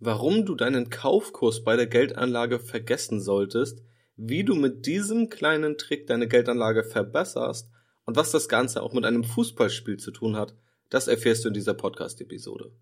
warum du deinen Kaufkurs bei der Geldanlage vergessen solltest, wie du mit diesem kleinen Trick deine Geldanlage verbesserst und was das Ganze auch mit einem Fußballspiel zu tun hat, das erfährst du in dieser Podcast-Episode.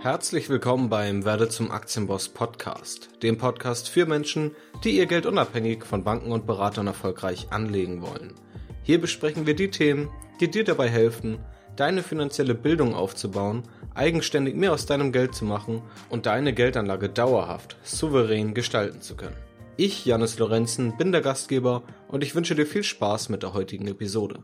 Herzlich willkommen beim Werde zum Aktienboss Podcast, dem Podcast für Menschen, die ihr Geld unabhängig von Banken und Beratern erfolgreich anlegen wollen. Hier besprechen wir die Themen, die dir dabei helfen, deine finanzielle Bildung aufzubauen, eigenständig mehr aus deinem Geld zu machen und deine Geldanlage dauerhaft, souverän gestalten zu können. Ich, Janis Lorenzen, bin der Gastgeber und ich wünsche dir viel Spaß mit der heutigen Episode.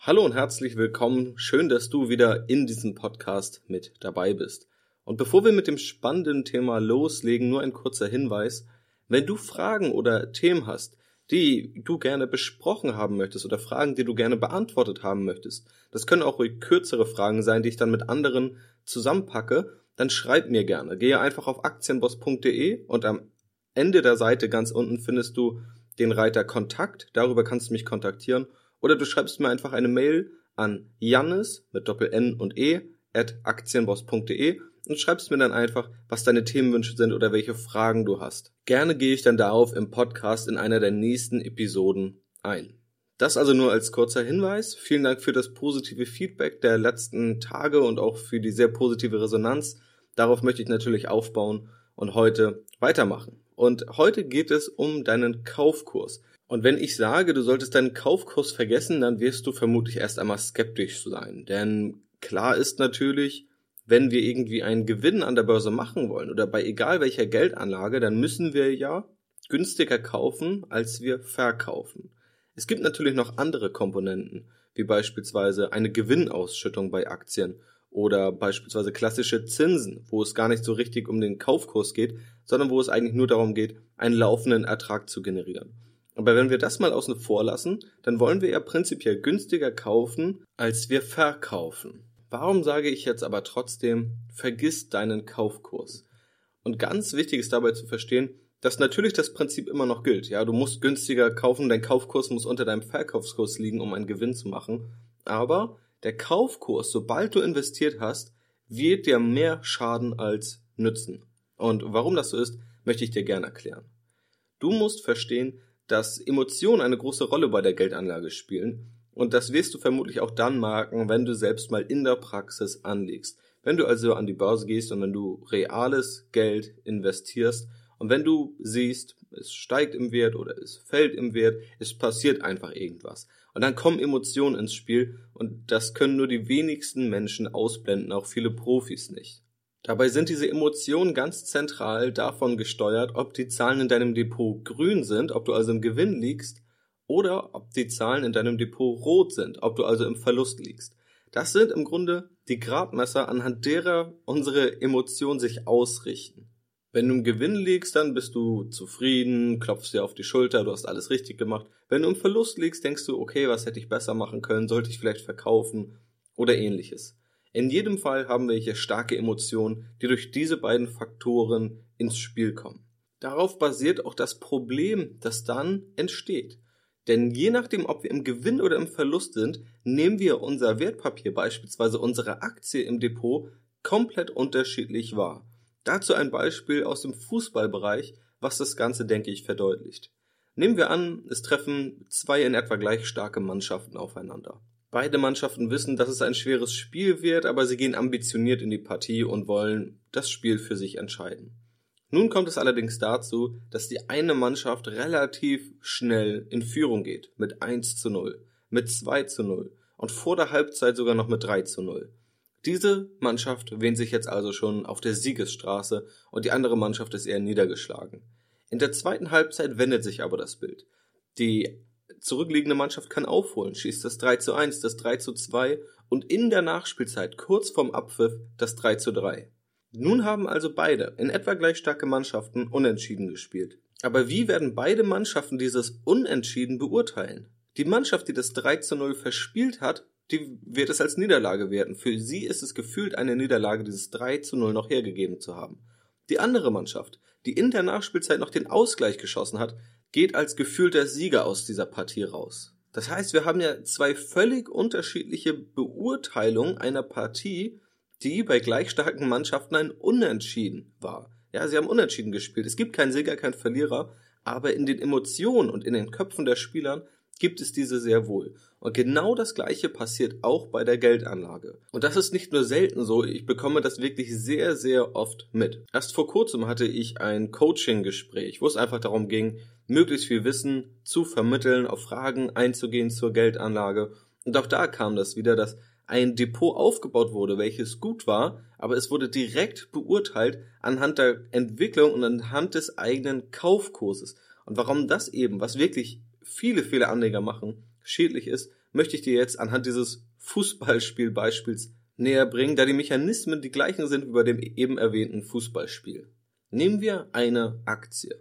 Hallo und herzlich willkommen. Schön, dass du wieder in diesem Podcast mit dabei bist. Und bevor wir mit dem spannenden Thema loslegen, nur ein kurzer Hinweis. Wenn du Fragen oder Themen hast, die du gerne besprochen haben möchtest oder Fragen, die du gerne beantwortet haben möchtest, das können auch ruhig kürzere Fragen sein, die ich dann mit anderen zusammenpacke, dann schreib mir gerne. Gehe einfach auf aktienboss.de und am Ende der Seite ganz unten findest du den Reiter Kontakt. Darüber kannst du mich kontaktieren. Oder du schreibst mir einfach eine Mail an Jannis mit Doppel N und E at aktienboss.de und schreibst mir dann einfach, was deine Themenwünsche sind oder welche Fragen du hast. Gerne gehe ich dann darauf im Podcast in einer der nächsten Episoden ein. Das also nur als kurzer Hinweis. Vielen Dank für das positive Feedback der letzten Tage und auch für die sehr positive Resonanz. Darauf möchte ich natürlich aufbauen und heute weitermachen. Und heute geht es um deinen Kaufkurs. Und wenn ich sage, du solltest deinen Kaufkurs vergessen, dann wirst du vermutlich erst einmal skeptisch sein. Denn klar ist natürlich, wenn wir irgendwie einen Gewinn an der Börse machen wollen oder bei egal welcher Geldanlage, dann müssen wir ja günstiger kaufen, als wir verkaufen. Es gibt natürlich noch andere Komponenten, wie beispielsweise eine Gewinnausschüttung bei Aktien oder beispielsweise klassische Zinsen, wo es gar nicht so richtig um den Kaufkurs geht, sondern wo es eigentlich nur darum geht, einen laufenden Ertrag zu generieren. Aber wenn wir das mal außen vor lassen, dann wollen wir ja prinzipiell günstiger kaufen, als wir verkaufen. Warum sage ich jetzt aber trotzdem, vergiss deinen Kaufkurs? Und ganz wichtig ist dabei zu verstehen, dass natürlich das Prinzip immer noch gilt. Ja, du musst günstiger kaufen, dein Kaufkurs muss unter deinem Verkaufskurs liegen, um einen Gewinn zu machen. Aber der Kaufkurs, sobald du investiert hast, wird dir mehr schaden als nützen. Und warum das so ist, möchte ich dir gerne erklären. Du musst verstehen, dass Emotionen eine große Rolle bei der Geldanlage spielen und das wirst du vermutlich auch dann merken, wenn du selbst mal in der Praxis anlegst. Wenn du also an die Börse gehst und wenn du reales Geld investierst und wenn du siehst, es steigt im Wert oder es fällt im Wert, es passiert einfach irgendwas. Und dann kommen Emotionen ins Spiel und das können nur die wenigsten Menschen ausblenden, auch viele Profis nicht. Dabei sind diese Emotionen ganz zentral davon gesteuert, ob die Zahlen in deinem Depot grün sind, ob du also im Gewinn liegst oder ob die Zahlen in deinem Depot rot sind, ob du also im Verlust liegst. Das sind im Grunde die Gradmesser, anhand derer unsere Emotionen sich ausrichten. Wenn du im Gewinn liegst, dann bist du zufrieden, klopfst dir auf die Schulter, du hast alles richtig gemacht. Wenn du im Verlust liegst, denkst du, okay, was hätte ich besser machen können, sollte ich vielleicht verkaufen oder ähnliches. In jedem Fall haben wir hier starke Emotionen, die durch diese beiden Faktoren ins Spiel kommen. Darauf basiert auch das Problem, das dann entsteht. Denn je nachdem, ob wir im Gewinn oder im Verlust sind, nehmen wir unser Wertpapier, beispielsweise unsere Aktie im Depot, komplett unterschiedlich wahr. Dazu ein Beispiel aus dem Fußballbereich, was das Ganze, denke ich, verdeutlicht. Nehmen wir an, es treffen zwei in etwa gleich starke Mannschaften aufeinander. Beide Mannschaften wissen, dass es ein schweres Spiel wird, aber sie gehen ambitioniert in die Partie und wollen das Spiel für sich entscheiden. Nun kommt es allerdings dazu, dass die eine Mannschaft relativ schnell in Führung geht mit 1 zu 0, mit 2 zu 0 und vor der Halbzeit sogar noch mit 3 zu 0. Diese Mannschaft wähnt sich jetzt also schon auf der Siegesstraße und die andere Mannschaft ist eher niedergeschlagen. In der zweiten Halbzeit wendet sich aber das Bild. Die zurückliegende Mannschaft kann aufholen, schießt das 3 zu 1, das 3 zu 2 und in der Nachspielzeit kurz vorm Abpfiff das 3 zu 3. Nun haben also beide, in etwa gleich starke Mannschaften, unentschieden gespielt. Aber wie werden beide Mannschaften dieses Unentschieden beurteilen? Die Mannschaft, die das 3 zu 0 verspielt hat, die wird es als Niederlage werten. Für sie ist es gefühlt eine Niederlage, dieses 3 zu 0 noch hergegeben zu haben. Die andere Mannschaft, die in der Nachspielzeit noch den Ausgleich geschossen hat, geht als gefühlter Sieger aus dieser Partie raus. Das heißt, wir haben ja zwei völlig unterschiedliche Beurteilungen einer Partie, die bei gleich starken Mannschaften ein Unentschieden war. Ja, sie haben Unentschieden gespielt. Es gibt keinen Sieger, keinen Verlierer, aber in den Emotionen und in den Köpfen der Spielern gibt es diese sehr wohl. Und genau das gleiche passiert auch bei der Geldanlage. Und das ist nicht nur selten so, ich bekomme das wirklich sehr, sehr oft mit. Erst vor kurzem hatte ich ein Coaching-Gespräch, wo es einfach darum ging, möglichst viel Wissen zu vermitteln, auf Fragen einzugehen zur Geldanlage. Und auch da kam das wieder, dass ein Depot aufgebaut wurde, welches gut war, aber es wurde direkt beurteilt anhand der Entwicklung und anhand des eigenen Kaufkurses. Und warum das eben, was wirklich viele, viele Anleger machen, schädlich ist, möchte ich dir jetzt anhand dieses Fußballspielbeispiels näher bringen, da die Mechanismen die gleichen sind wie bei dem eben erwähnten Fußballspiel. Nehmen wir eine Aktie,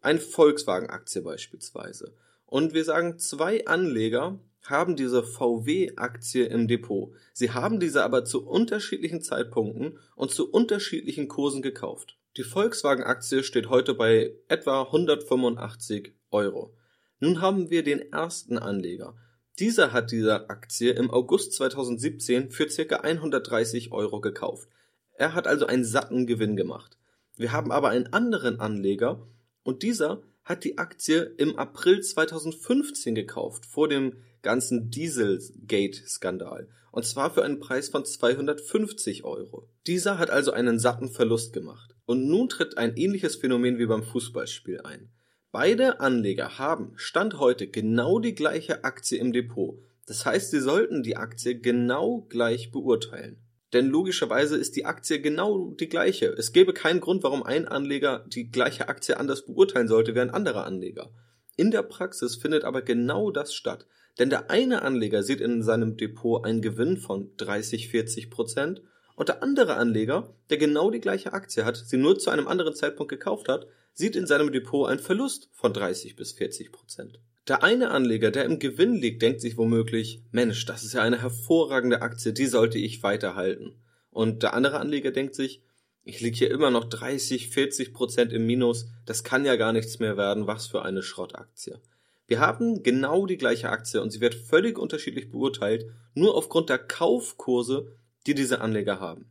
eine Volkswagen-Aktie beispielsweise, und wir sagen, zwei Anleger haben diese VW-Aktie im Depot. Sie haben diese aber zu unterschiedlichen Zeitpunkten und zu unterschiedlichen Kursen gekauft. Die Volkswagen-Aktie steht heute bei etwa 185 Euro. Nun haben wir den ersten Anleger. Dieser hat diese Aktie im August 2017 für ca. 130 Euro gekauft. Er hat also einen satten Gewinn gemacht. Wir haben aber einen anderen Anleger und dieser hat die Aktie im April 2015 gekauft, vor dem ganzen Dieselgate-Skandal. Und zwar für einen Preis von 250 Euro. Dieser hat also einen satten Verlust gemacht. Und nun tritt ein ähnliches Phänomen wie beim Fußballspiel ein. Beide Anleger haben Stand heute genau die gleiche Aktie im Depot. Das heißt, sie sollten die Aktie genau gleich beurteilen. Denn logischerweise ist die Aktie genau die gleiche. Es gäbe keinen Grund, warum ein Anleger die gleiche Aktie anders beurteilen sollte wie ein anderer Anleger. In der Praxis findet aber genau das statt. Denn der eine Anleger sieht in seinem Depot einen Gewinn von 30, 40 Prozent und der andere Anleger, der genau die gleiche Aktie hat, sie nur zu einem anderen Zeitpunkt gekauft hat, sieht in seinem Depot einen Verlust von 30 bis 40 Prozent. Der eine Anleger, der im Gewinn liegt, denkt sich womöglich, Mensch, das ist ja eine hervorragende Aktie, die sollte ich weiterhalten. Und der andere Anleger denkt sich, ich liege hier immer noch 30, 40 Prozent im Minus, das kann ja gar nichts mehr werden, was für eine Schrottaktie. Wir haben genau die gleiche Aktie und sie wird völlig unterschiedlich beurteilt, nur aufgrund der Kaufkurse, die diese Anleger haben.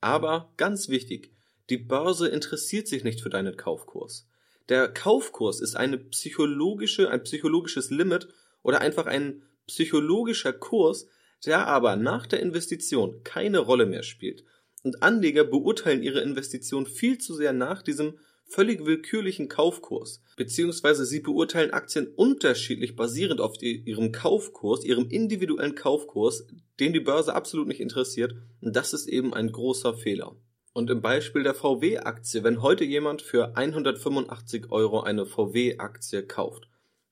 Aber ganz wichtig, die Börse interessiert sich nicht für deinen Kaufkurs. Der Kaufkurs ist eine psychologische, ein psychologisches Limit oder einfach ein psychologischer Kurs, der aber nach der Investition keine Rolle mehr spielt. Und Anleger beurteilen ihre Investition viel zu sehr nach diesem völlig willkürlichen Kaufkurs, beziehungsweise sie beurteilen Aktien unterschiedlich basierend auf die, ihrem Kaufkurs, ihrem individuellen Kaufkurs, den die Börse absolut nicht interessiert. Und das ist eben ein großer Fehler. Und im Beispiel der VW-Aktie, wenn heute jemand für 185 Euro eine VW-Aktie kauft,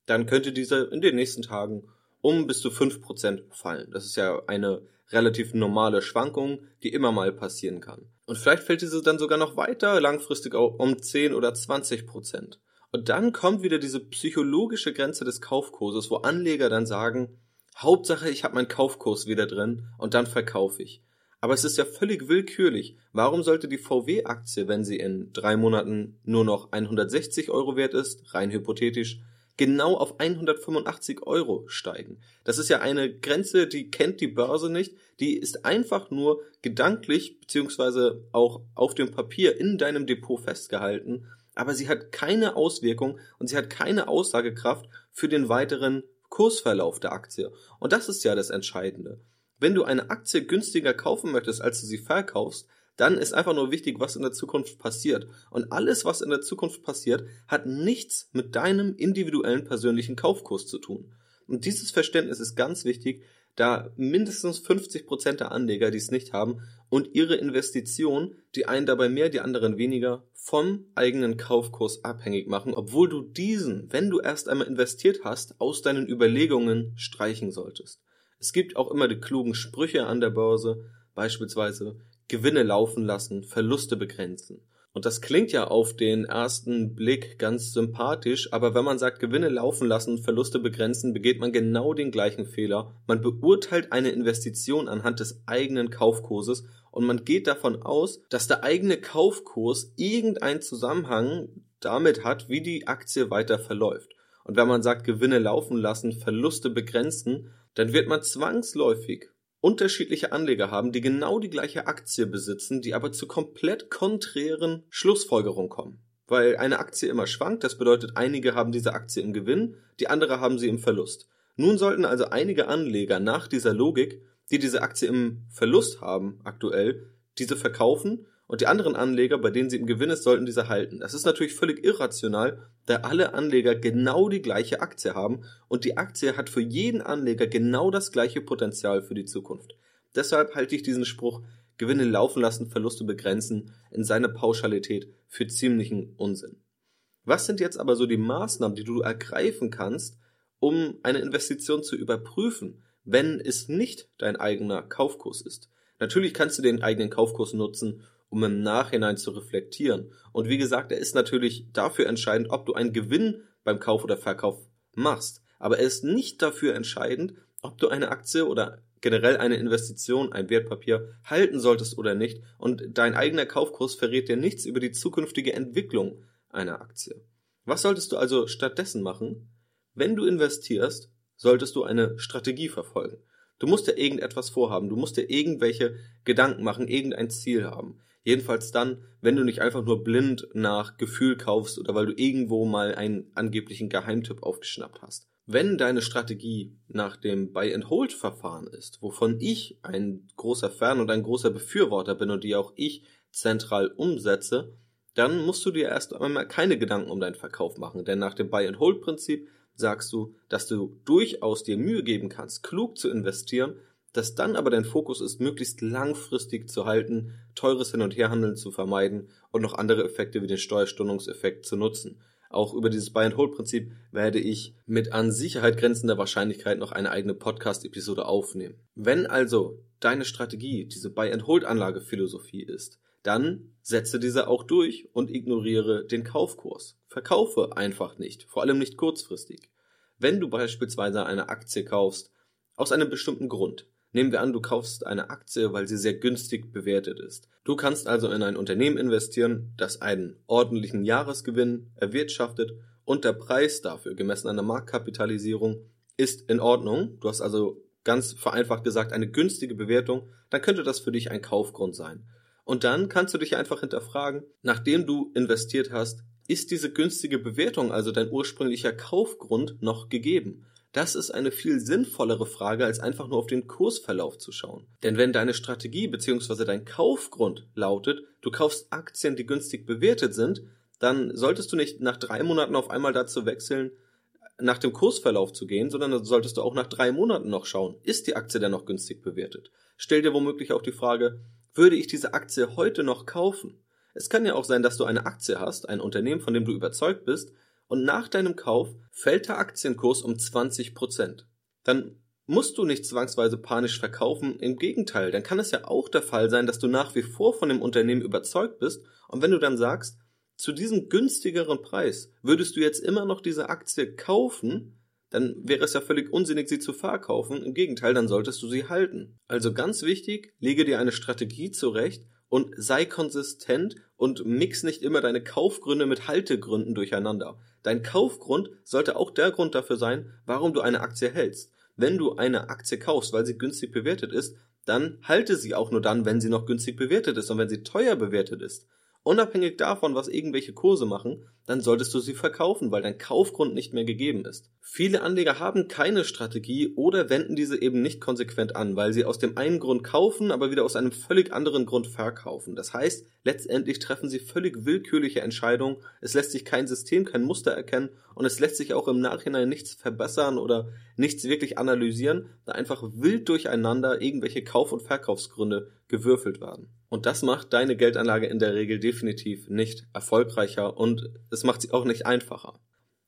dann könnte diese in den nächsten Tagen um bis zu 5% fallen. Das ist ja eine relativ normale Schwankung, die immer mal passieren kann. Und vielleicht fällt diese dann sogar noch weiter langfristig um 10 oder 20% Und dann kommt wieder diese psychologische Grenze des Kaufkurses, wo Anleger dann sagen, Hauptsache ich habe meinen Kaufkurs wieder drin und dann verkaufe ich. Aber es ist ja völlig willkürlich. Warum sollte die VW-Aktie, wenn sie in drei Monaten nur noch 160 Euro wert ist, rein hypothetisch, genau auf 185 Euro steigen? Das ist ja eine Grenze, die kennt die Börse nicht. Die ist einfach nur gedanklich beziehungsweise auch auf dem Papier in deinem Depot festgehalten. Aber sie hat keine Auswirkung und sie hat keine Aussagekraft für den weiteren Kursverlauf der Aktie. Und das ist ja das Entscheidende. Wenn du eine Aktie günstiger kaufen möchtest, als du sie verkaufst, dann ist einfach nur wichtig, was in der Zukunft passiert. Und alles, was in der Zukunft passiert, hat nichts mit deinem individuellen persönlichen Kaufkurs zu tun. Und dieses Verständnis ist ganz wichtig, da mindestens 50 Prozent der Anleger dies nicht haben und ihre Investition, die einen dabei mehr, die anderen weniger, vom eigenen Kaufkurs abhängig machen, obwohl du diesen, wenn du erst einmal investiert hast, aus deinen Überlegungen streichen solltest. Es gibt auch immer die klugen Sprüche an der Börse, beispielsweise Gewinne laufen lassen, Verluste begrenzen. Und das klingt ja auf den ersten Blick ganz sympathisch, aber wenn man sagt, Gewinne laufen lassen, Verluste begrenzen, begeht man genau den gleichen Fehler. Man beurteilt eine Investition anhand des eigenen Kaufkurses und man geht davon aus, dass der eigene Kaufkurs irgendeinen Zusammenhang damit hat, wie die Aktie weiter verläuft. Und wenn man sagt, Gewinne laufen lassen, Verluste begrenzen, dann wird man zwangsläufig unterschiedliche Anleger haben, die genau die gleiche Aktie besitzen, die aber zu komplett konträren Schlussfolgerungen kommen. Weil eine Aktie immer schwankt, das bedeutet, einige haben diese Aktie im Gewinn, die andere haben sie im Verlust. Nun sollten also einige Anleger nach dieser Logik, die diese Aktie im Verlust haben aktuell, diese verkaufen und die anderen Anleger, bei denen sie im Gewinn ist, sollten diese halten. Das ist natürlich völlig irrational, da alle Anleger genau die gleiche Aktie haben und die Aktie hat für jeden Anleger genau das gleiche Potenzial für die Zukunft. Deshalb halte ich diesen Spruch Gewinne laufen lassen, Verluste begrenzen in seiner Pauschalität für ziemlichen Unsinn. Was sind jetzt aber so die Maßnahmen, die du ergreifen kannst, um eine Investition zu überprüfen, wenn es nicht dein eigener Kaufkurs ist? Natürlich kannst du den eigenen Kaufkurs nutzen, um im Nachhinein zu reflektieren. Und wie gesagt, er ist natürlich dafür entscheidend, ob du einen Gewinn beim Kauf oder Verkauf machst. Aber er ist nicht dafür entscheidend, ob du eine Aktie oder generell eine Investition, ein Wertpapier halten solltest oder nicht. Und dein eigener Kaufkurs verrät dir nichts über die zukünftige Entwicklung einer Aktie. Was solltest du also stattdessen machen? Wenn du investierst, solltest du eine Strategie verfolgen. Du musst ja irgendetwas vorhaben, du musst dir irgendwelche Gedanken machen, irgendein Ziel haben. Jedenfalls dann, wenn du nicht einfach nur blind nach Gefühl kaufst oder weil du irgendwo mal einen angeblichen Geheimtipp aufgeschnappt hast. Wenn deine Strategie nach dem Buy-and-Hold-Verfahren ist, wovon ich ein großer Fan und ein großer Befürworter bin und die auch ich zentral umsetze, dann musst du dir erst einmal keine Gedanken um deinen Verkauf machen, denn nach dem Buy-and-Hold-Prinzip sagst du, dass du durchaus dir Mühe geben kannst, klug zu investieren, dass dann aber dein Fokus ist, möglichst langfristig zu halten, teures Hin- und Herhandeln zu vermeiden und noch andere Effekte wie den Steuerstundungseffekt zu nutzen. Auch über dieses Buy-and-Hold-Prinzip werde ich mit an Sicherheit grenzender Wahrscheinlichkeit noch eine eigene Podcast-Episode aufnehmen. Wenn also deine Strategie diese Buy-and-Hold-Anlagephilosophie ist, dann setze diese auch durch und ignoriere den Kaufkurs. Verkaufe einfach nicht, vor allem nicht kurzfristig. Wenn du beispielsweise eine Aktie kaufst, aus einem bestimmten Grund, Nehmen wir an, du kaufst eine Aktie, weil sie sehr günstig bewertet ist. Du kannst also in ein Unternehmen investieren, das einen ordentlichen Jahresgewinn erwirtschaftet und der Preis dafür, gemessen an der Marktkapitalisierung, ist in Ordnung. Du hast also ganz vereinfacht gesagt eine günstige Bewertung, dann könnte das für dich ein Kaufgrund sein. Und dann kannst du dich einfach hinterfragen, nachdem du investiert hast, ist diese günstige Bewertung, also dein ursprünglicher Kaufgrund, noch gegeben? Das ist eine viel sinnvollere Frage, als einfach nur auf den Kursverlauf zu schauen. Denn wenn deine Strategie bzw. dein Kaufgrund lautet, du kaufst Aktien, die günstig bewertet sind, dann solltest du nicht nach drei Monaten auf einmal dazu wechseln, nach dem Kursverlauf zu gehen, sondern solltest du auch nach drei Monaten noch schauen, ist die Aktie denn noch günstig bewertet? Stell dir womöglich auch die Frage, würde ich diese Aktie heute noch kaufen? Es kann ja auch sein, dass du eine Aktie hast, ein Unternehmen, von dem du überzeugt bist, und nach deinem Kauf fällt der Aktienkurs um 20 Prozent. Dann musst du nicht zwangsweise panisch verkaufen, im Gegenteil, dann kann es ja auch der Fall sein, dass du nach wie vor von dem Unternehmen überzeugt bist und wenn du dann sagst, zu diesem günstigeren Preis würdest du jetzt immer noch diese Aktie kaufen, dann wäre es ja völlig unsinnig, sie zu verkaufen. Im Gegenteil, dann solltest du sie halten. Also ganz wichtig, lege dir eine Strategie zurecht und sei konsistent und mix nicht immer deine Kaufgründe mit Haltegründen durcheinander. Dein Kaufgrund sollte auch der Grund dafür sein, warum du eine Aktie hältst. Wenn du eine Aktie kaufst, weil sie günstig bewertet ist, dann halte sie auch nur dann, wenn sie noch günstig bewertet ist und wenn sie teuer bewertet ist. Unabhängig davon, was irgendwelche Kurse machen, dann solltest du sie verkaufen, weil dein Kaufgrund nicht mehr gegeben ist. Viele Anleger haben keine Strategie oder wenden diese eben nicht konsequent an, weil sie aus dem einen Grund kaufen, aber wieder aus einem völlig anderen Grund verkaufen. Das heißt, letztendlich treffen sie völlig willkürliche Entscheidungen, es lässt sich kein System, kein Muster erkennen und es lässt sich auch im Nachhinein nichts verbessern oder nichts wirklich analysieren, da einfach wild durcheinander irgendwelche Kauf- und Verkaufsgründe gewürfelt werden. Und das macht deine Geldanlage in der Regel definitiv nicht erfolgreicher und es macht sie auch nicht einfacher.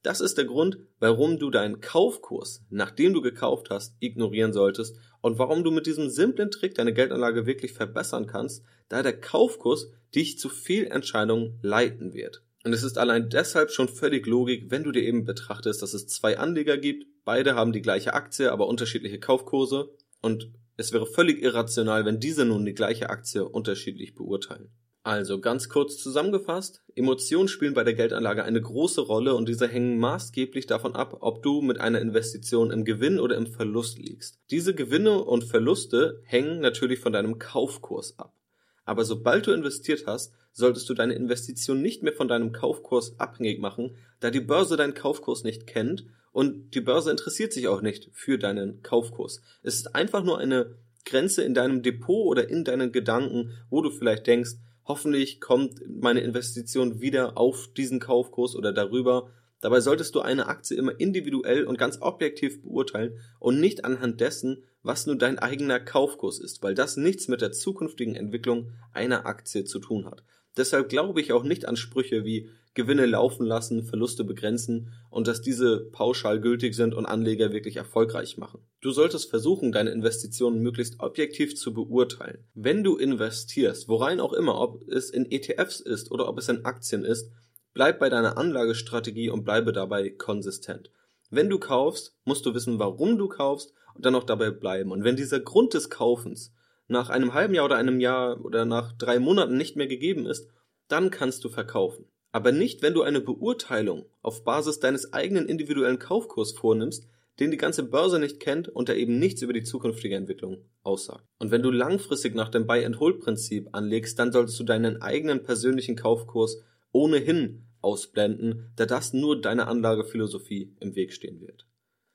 Das ist der Grund, warum du deinen Kaufkurs, nachdem du gekauft hast, ignorieren solltest und warum du mit diesem simplen Trick deine Geldanlage wirklich verbessern kannst, da der Kaufkurs dich zu Fehlentscheidungen leiten wird. Und es ist allein deshalb schon völlig logisch, wenn du dir eben betrachtest, dass es zwei Anleger gibt, beide haben die gleiche Aktie, aber unterschiedliche Kaufkurse und es wäre völlig irrational, wenn diese nun die gleiche Aktie unterschiedlich beurteilen. Also ganz kurz zusammengefasst, Emotionen spielen bei der Geldanlage eine große Rolle und diese hängen maßgeblich davon ab, ob du mit einer Investition im Gewinn oder im Verlust liegst. Diese Gewinne und Verluste hängen natürlich von deinem Kaufkurs ab. Aber sobald du investiert hast, solltest du deine Investition nicht mehr von deinem Kaufkurs abhängig machen, da die Börse deinen Kaufkurs nicht kennt und die Börse interessiert sich auch nicht für deinen Kaufkurs. Es ist einfach nur eine Grenze in deinem Depot oder in deinen Gedanken, wo du vielleicht denkst, Hoffentlich kommt meine Investition wieder auf diesen Kaufkurs oder darüber. Dabei solltest du eine Aktie immer individuell und ganz objektiv beurteilen und nicht anhand dessen, was nur dein eigener Kaufkurs ist, weil das nichts mit der zukünftigen Entwicklung einer Aktie zu tun hat. Deshalb glaube ich auch nicht an Sprüche wie Gewinne laufen lassen, Verluste begrenzen und dass diese pauschal gültig sind und Anleger wirklich erfolgreich machen. Du solltest versuchen, deine Investitionen möglichst objektiv zu beurteilen. Wenn du investierst, worein auch immer, ob es in ETFs ist oder ob es in Aktien ist, bleib bei deiner Anlagestrategie und bleibe dabei konsistent. Wenn du kaufst, musst du wissen, warum du kaufst und dann auch dabei bleiben. Und wenn dieser Grund des Kaufens nach einem halben Jahr oder einem Jahr oder nach drei Monaten nicht mehr gegeben ist, dann kannst du verkaufen aber nicht, wenn du eine Beurteilung auf Basis deines eigenen individuellen Kaufkurs vornimmst, den die ganze Börse nicht kennt und der eben nichts über die zukünftige Entwicklung aussagt. Und wenn du langfristig nach dem Buy-and-Hold-Prinzip anlegst, dann solltest du deinen eigenen persönlichen Kaufkurs ohnehin ausblenden, da das nur deiner Anlagephilosophie im Weg stehen wird.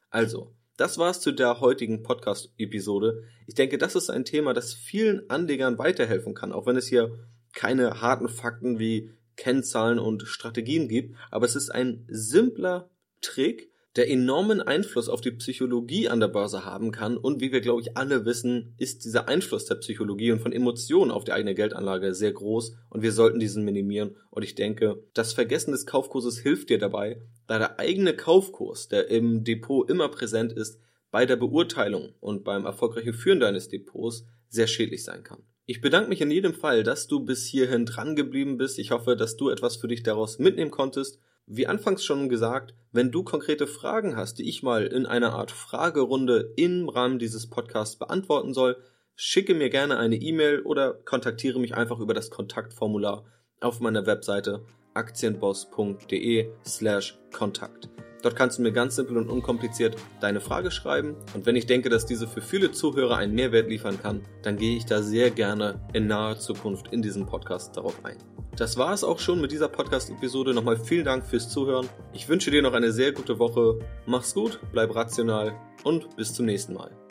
Also, das war's zu der heutigen Podcast-Episode. Ich denke, das ist ein Thema, das vielen Anlegern weiterhelfen kann, auch wenn es hier keine harten Fakten wie Kennzahlen und Strategien gibt, aber es ist ein simpler Trick, der enormen Einfluss auf die Psychologie an der Börse haben kann und wie wir glaube ich alle wissen, ist dieser Einfluss der Psychologie und von Emotionen auf die eigene Geldanlage sehr groß und wir sollten diesen minimieren und ich denke, das Vergessen des Kaufkurses hilft dir dabei, da der eigene Kaufkurs, der im Depot immer präsent ist, bei der Beurteilung und beim erfolgreichen Führen deines Depots sehr schädlich sein kann. Ich bedanke mich in jedem Fall, dass du bis hierhin dran geblieben bist. Ich hoffe, dass du etwas für dich daraus mitnehmen konntest. Wie anfangs schon gesagt, wenn du konkrete Fragen hast, die ich mal in einer Art Fragerunde im Rahmen dieses Podcasts beantworten soll, schicke mir gerne eine E-Mail oder kontaktiere mich einfach über das Kontaktformular auf meiner Webseite aktienboss.de slash Kontakt. Dort kannst du mir ganz simpel und unkompliziert deine Frage schreiben und wenn ich denke, dass diese für viele Zuhörer einen Mehrwert liefern kann, dann gehe ich da sehr gerne in naher Zukunft in diesem Podcast darauf ein. Das war es auch schon mit dieser Podcast-Episode. Nochmal vielen Dank fürs Zuhören. Ich wünsche dir noch eine sehr gute Woche. Mach's gut, bleib rational und bis zum nächsten Mal.